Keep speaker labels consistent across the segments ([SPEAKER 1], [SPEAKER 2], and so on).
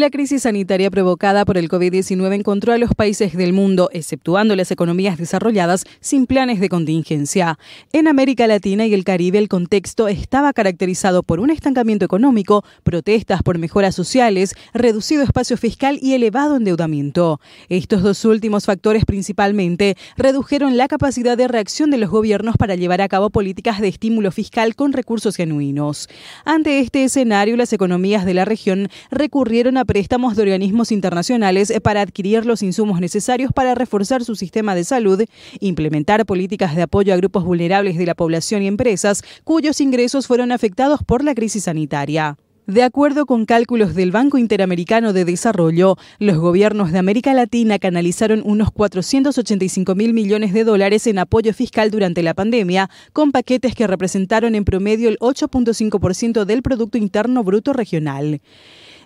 [SPEAKER 1] La crisis sanitaria provocada por el COVID-19 encontró a los países del mundo, exceptuando las economías desarrolladas, sin planes de contingencia. En América Latina y el Caribe el contexto estaba caracterizado por un estancamiento económico, protestas por mejoras sociales, reducido espacio fiscal y elevado endeudamiento. Estos dos últimos factores principalmente redujeron la capacidad de reacción de los gobiernos para llevar a cabo políticas de estímulo fiscal con recursos genuinos. Ante este escenario, las economías de la región recurrieron a préstamos de organismos internacionales eh, para adquirir los insumos necesarios para reforzar su sistema de salud, implementar políticas de apoyo a grupos vulnerables de la población y empresas cuyos ingresos fueron afectados por la crisis sanitaria. De acuerdo con cálculos del Banco Interamericano de Desarrollo, los gobiernos de América Latina canalizaron unos 485 mil millones de dólares en apoyo fiscal durante la pandemia, con paquetes que representaron en promedio el 8.5% del Producto Interno Bruto Regional.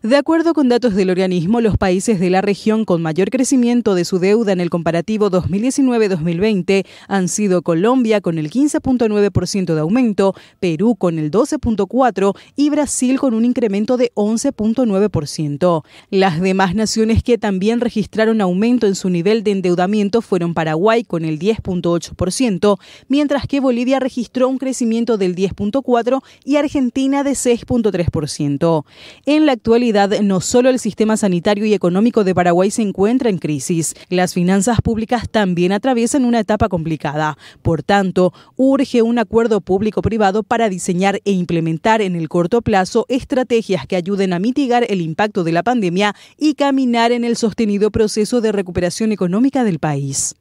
[SPEAKER 1] De acuerdo con datos del organismo, los países de la región con mayor crecimiento de su deuda en el comparativo 2019-2020 han sido Colombia con el 15.9% de aumento, Perú con el 12.4% y Brasil con un incremento de 11.9%. Las demás naciones que también registraron aumento en su nivel de endeudamiento fueron Paraguay con el 10.8%, mientras que Bolivia registró un crecimiento del 10.4% y Argentina de 6.3%. En la no solo el sistema sanitario y económico de Paraguay se encuentra en crisis, las finanzas públicas también atraviesan una etapa complicada. Por tanto, urge un acuerdo público-privado para diseñar e implementar en el corto plazo estrategias que ayuden a mitigar el impacto de la pandemia y caminar en el sostenido proceso de recuperación económica del país.